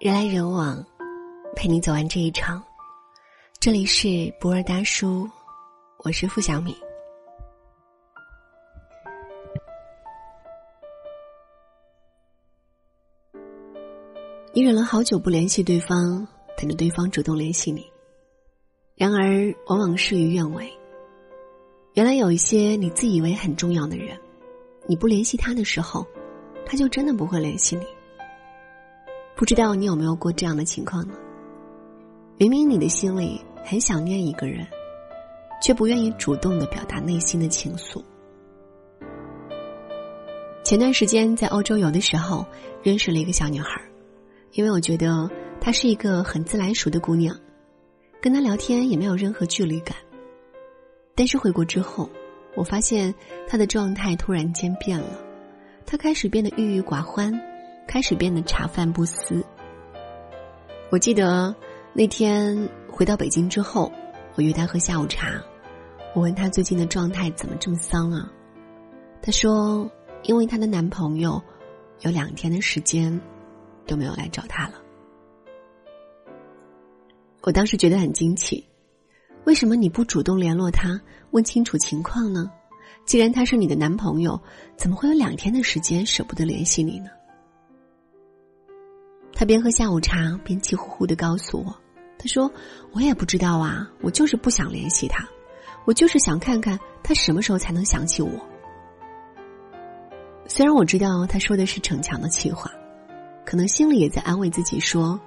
人来人往，陪你走完这一场。这里是不二大叔，我是付小米。你忍了好久不联系对方，等着对方主动联系你，然而往往事与愿违。原来有一些你自以为很重要的人，你不联系他的时候，他就真的不会联系你。不知道你有没有过这样的情况呢？明明你的心里很想念一个人，却不愿意主动的表达内心的情愫。前段时间在欧洲游的时候，认识了一个小女孩，因为我觉得她是一个很自来熟的姑娘，跟她聊天也没有任何距离感。但是回国之后，我发现她的状态突然间变了，她开始变得郁郁寡欢。开始变得茶饭不思。我记得那天回到北京之后，我约他喝下午茶。我问他最近的状态怎么这么丧啊？他说，因为她的男朋友有两天的时间都没有来找她了。我当时觉得很惊奇，为什么你不主动联络他，问清楚情况呢？既然他是你的男朋友，怎么会有两天的时间舍不得联系你呢？他边喝下午茶边气呼呼的告诉我：“他说我也不知道啊，我就是不想联系他，我就是想看看他什么时候才能想起我。”虽然我知道他说的是逞强的气话，可能心里也在安慰自己说：“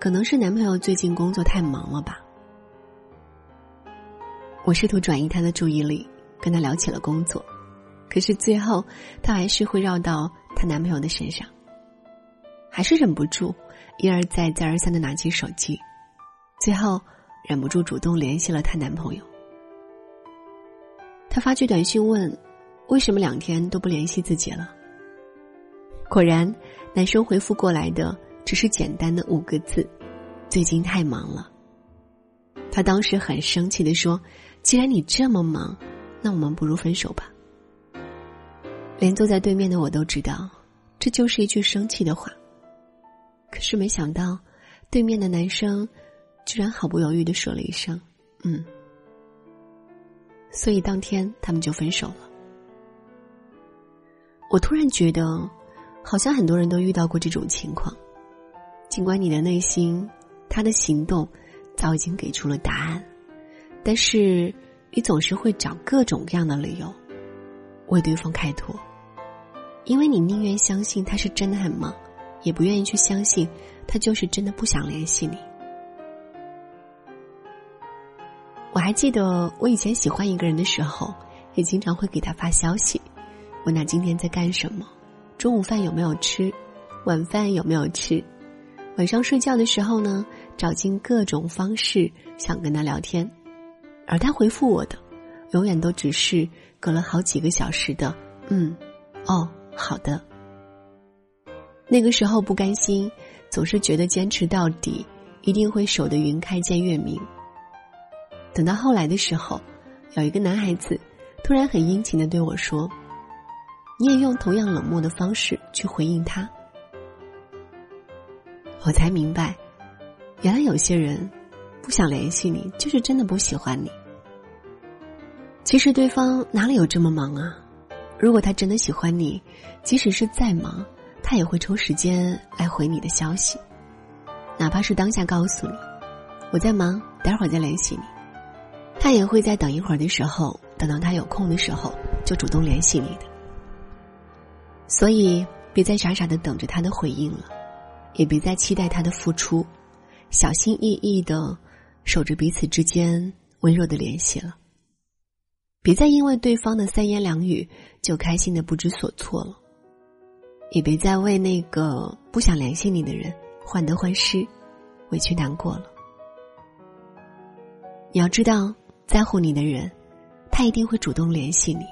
可能是男朋友最近工作太忙了吧。”我试图转移他的注意力，跟他聊起了工作，可是最后他还是会绕到她男朋友的身上。还是忍不住一而再、再而三的拿起手机，最后忍不住主动联系了她男朋友。她发去短信问：“为什么两天都不联系自己了？”果然，男生回复过来的只是简单的五个字：“最近太忙了。”她当时很生气的说：“既然你这么忙，那我们不如分手吧。”连坐在对面的我都知道，这就是一句生气的话。可是没想到，对面的男生居然毫不犹豫的说了一声“嗯”，所以当天他们就分手了。我突然觉得，好像很多人都遇到过这种情况，尽管你的内心，他的行动早已经给出了答案，但是你总是会找各种各样的理由为对方开脱，因为你宁愿相信他是真的很忙。也不愿意去相信，他就是真的不想联系你。我还记得我以前喜欢一个人的时候，也经常会给他发消息，问他今天在干什么，中午饭有没有吃，晚饭有没有吃，晚上睡觉的时候呢，找尽各种方式想跟他聊天，而他回复我的，永远都只是隔了好几个小时的“嗯，哦，好的”。那个时候不甘心，总是觉得坚持到底一定会守得云开见月明。等到后来的时候，有一个男孩子突然很殷勤的对我说：“你也用同样冷漠的方式去回应他。”我才明白，原来有些人不想联系你，就是真的不喜欢你。其实对方哪里有这么忙啊？如果他真的喜欢你，即使是再忙。他也会抽时间来回你的消息，哪怕是当下告诉你我在忙，待会儿再联系你。他也会在等一会儿的时候，等到他有空的时候就主动联系你的。所以，别再傻傻的等着他的回应了，也别再期待他的付出，小心翼翼的守着彼此之间温柔的联系了。别再因为对方的三言两语就开心的不知所措了。也别再为那个不想联系你的人患得患失、委屈难过了。你要知道，在乎你的人，他一定会主动联系你。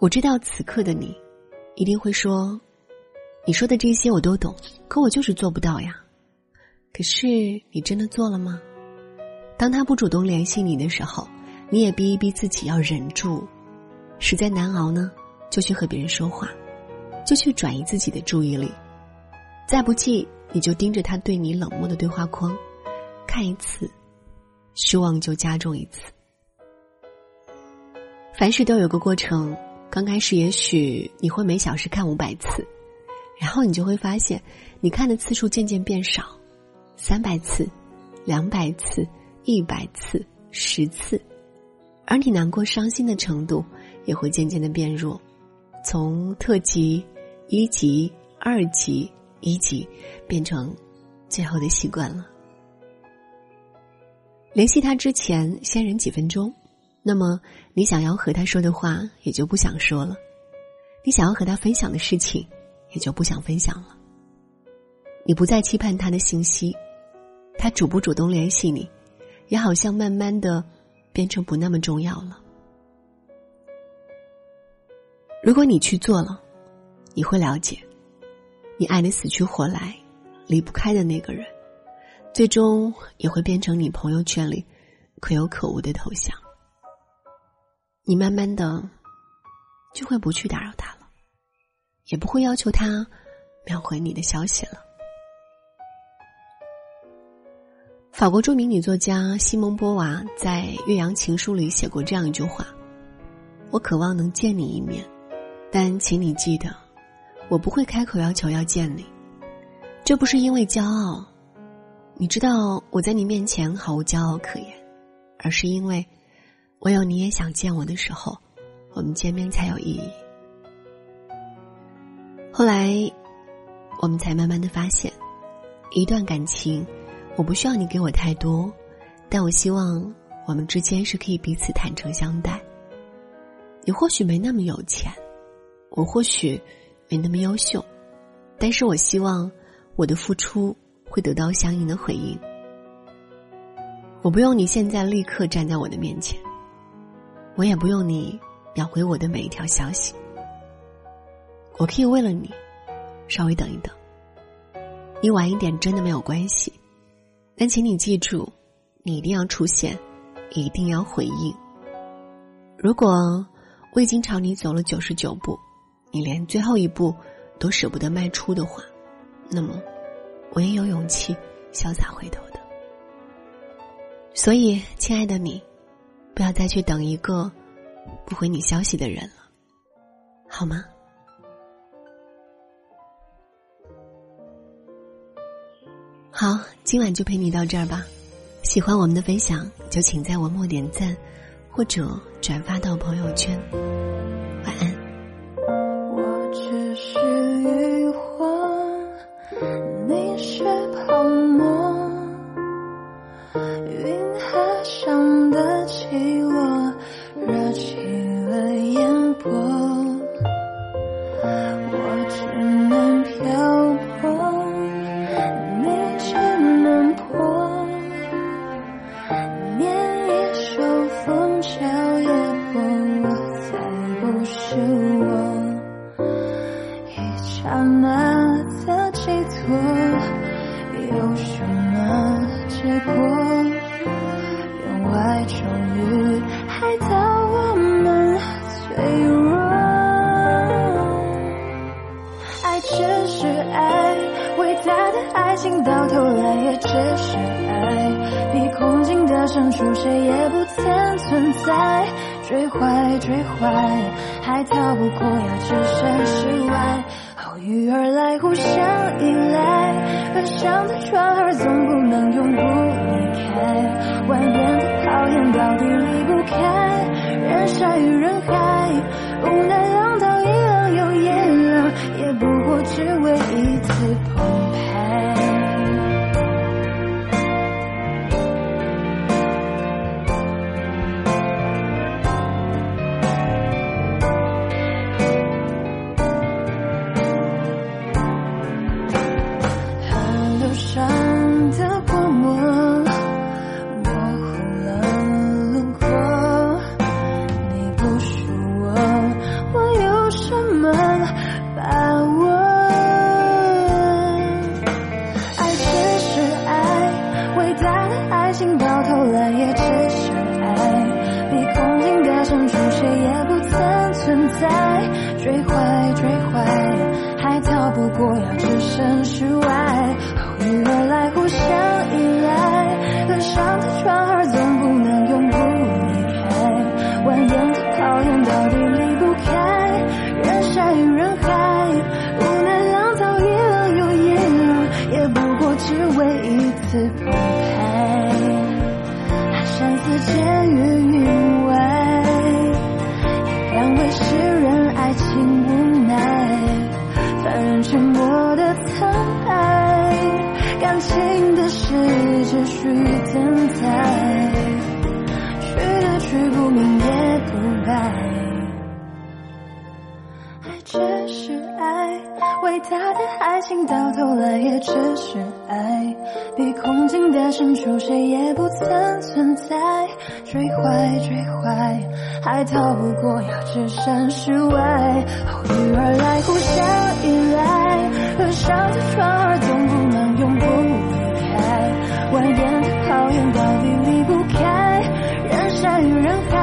我知道此刻的你，一定会说：“你说的这些我都懂，可我就是做不到呀。”可是你真的做了吗？当他不主动联系你的时候，你也逼一逼自己要忍住，实在难熬呢。就去和别人说话，就去转移自己的注意力，再不济你就盯着他对你冷漠的对话框，看一次，失望就加重一次。凡事都有个过程，刚开始也许你会每小时看五百次，然后你就会发现，你看的次数渐渐变少，三百次、两百次、一百次、十次，而你难过伤心的程度也会渐渐的变弱，从特级、一级、二级、一级，变成最后的习惯了。联系他之前，先忍几分钟。那么，你想要和他说的话也就不想说了，你想要和他分享的事情也就不想分享了。你不再期盼他的信息，他主不主动联系你，也好像慢慢的变成不那么重要了。如果你去做了，你会了解，你爱的死去活来、离不开的那个人，最终也会变成你朋友圈里可有可无的头像。你慢慢的就会不去打扰他了，也不会要求他秒回你的消息了。法国著名女作家西蒙波娃在《岳阳情书》里写过这样一句话：“我渴望能见你一面，但请你记得，我不会开口要求要见你。这不是因为骄傲，你知道我在你面前毫无骄傲可言，而是因为。”唯有你也想见我的时候，我们见面才有意义。后来，我们才慢慢的发现，一段感情，我不需要你给我太多，但我希望我们之间是可以彼此坦诚相待。你或许没那么有钱，我或许没那么优秀，但是我希望我的付出会得到相应的回应。我不用你现在立刻站在我的面前。我也不用你秒回我的每一条消息，我可以为了你稍微等一等。你晚一点真的没有关系，但请你记住，你一定要出现，一定要回应。如果我已经朝你走了九十九步，你连最后一步都舍不得迈出的话，那么我也有勇气潇洒回头的。所以，亲爱的你。不要再去等一个不回你消息的人了，好吗？好，今晚就陪你到这儿吧。喜欢我们的分享，就请在文末点赞或者转发到朋友圈。情到头来也只是爱，比空境的深处谁也不曾存在。追坏追坏，还逃不过要置身事外。好雨而来，互相依赖，岸上的船儿总不能永不离开。万年的考验到底离不开人山与人海，无奈浪淘一浪又一浪，也不过只为一次谁也不曾存在追怀追怀。还逃不过要置身事外，偶遇而来，互相依赖，河上的船儿沉默的沧海，感情的事只需等待，去的去不明伟大的爱情到头来也只是爱。比空境的深处，谁也不曾存在。追坏追坏，还逃不过要置身事外。偶遇而来，互相依赖，河上的船儿总不能永不离开。蜿蜒的考验到底离不开人山与人海，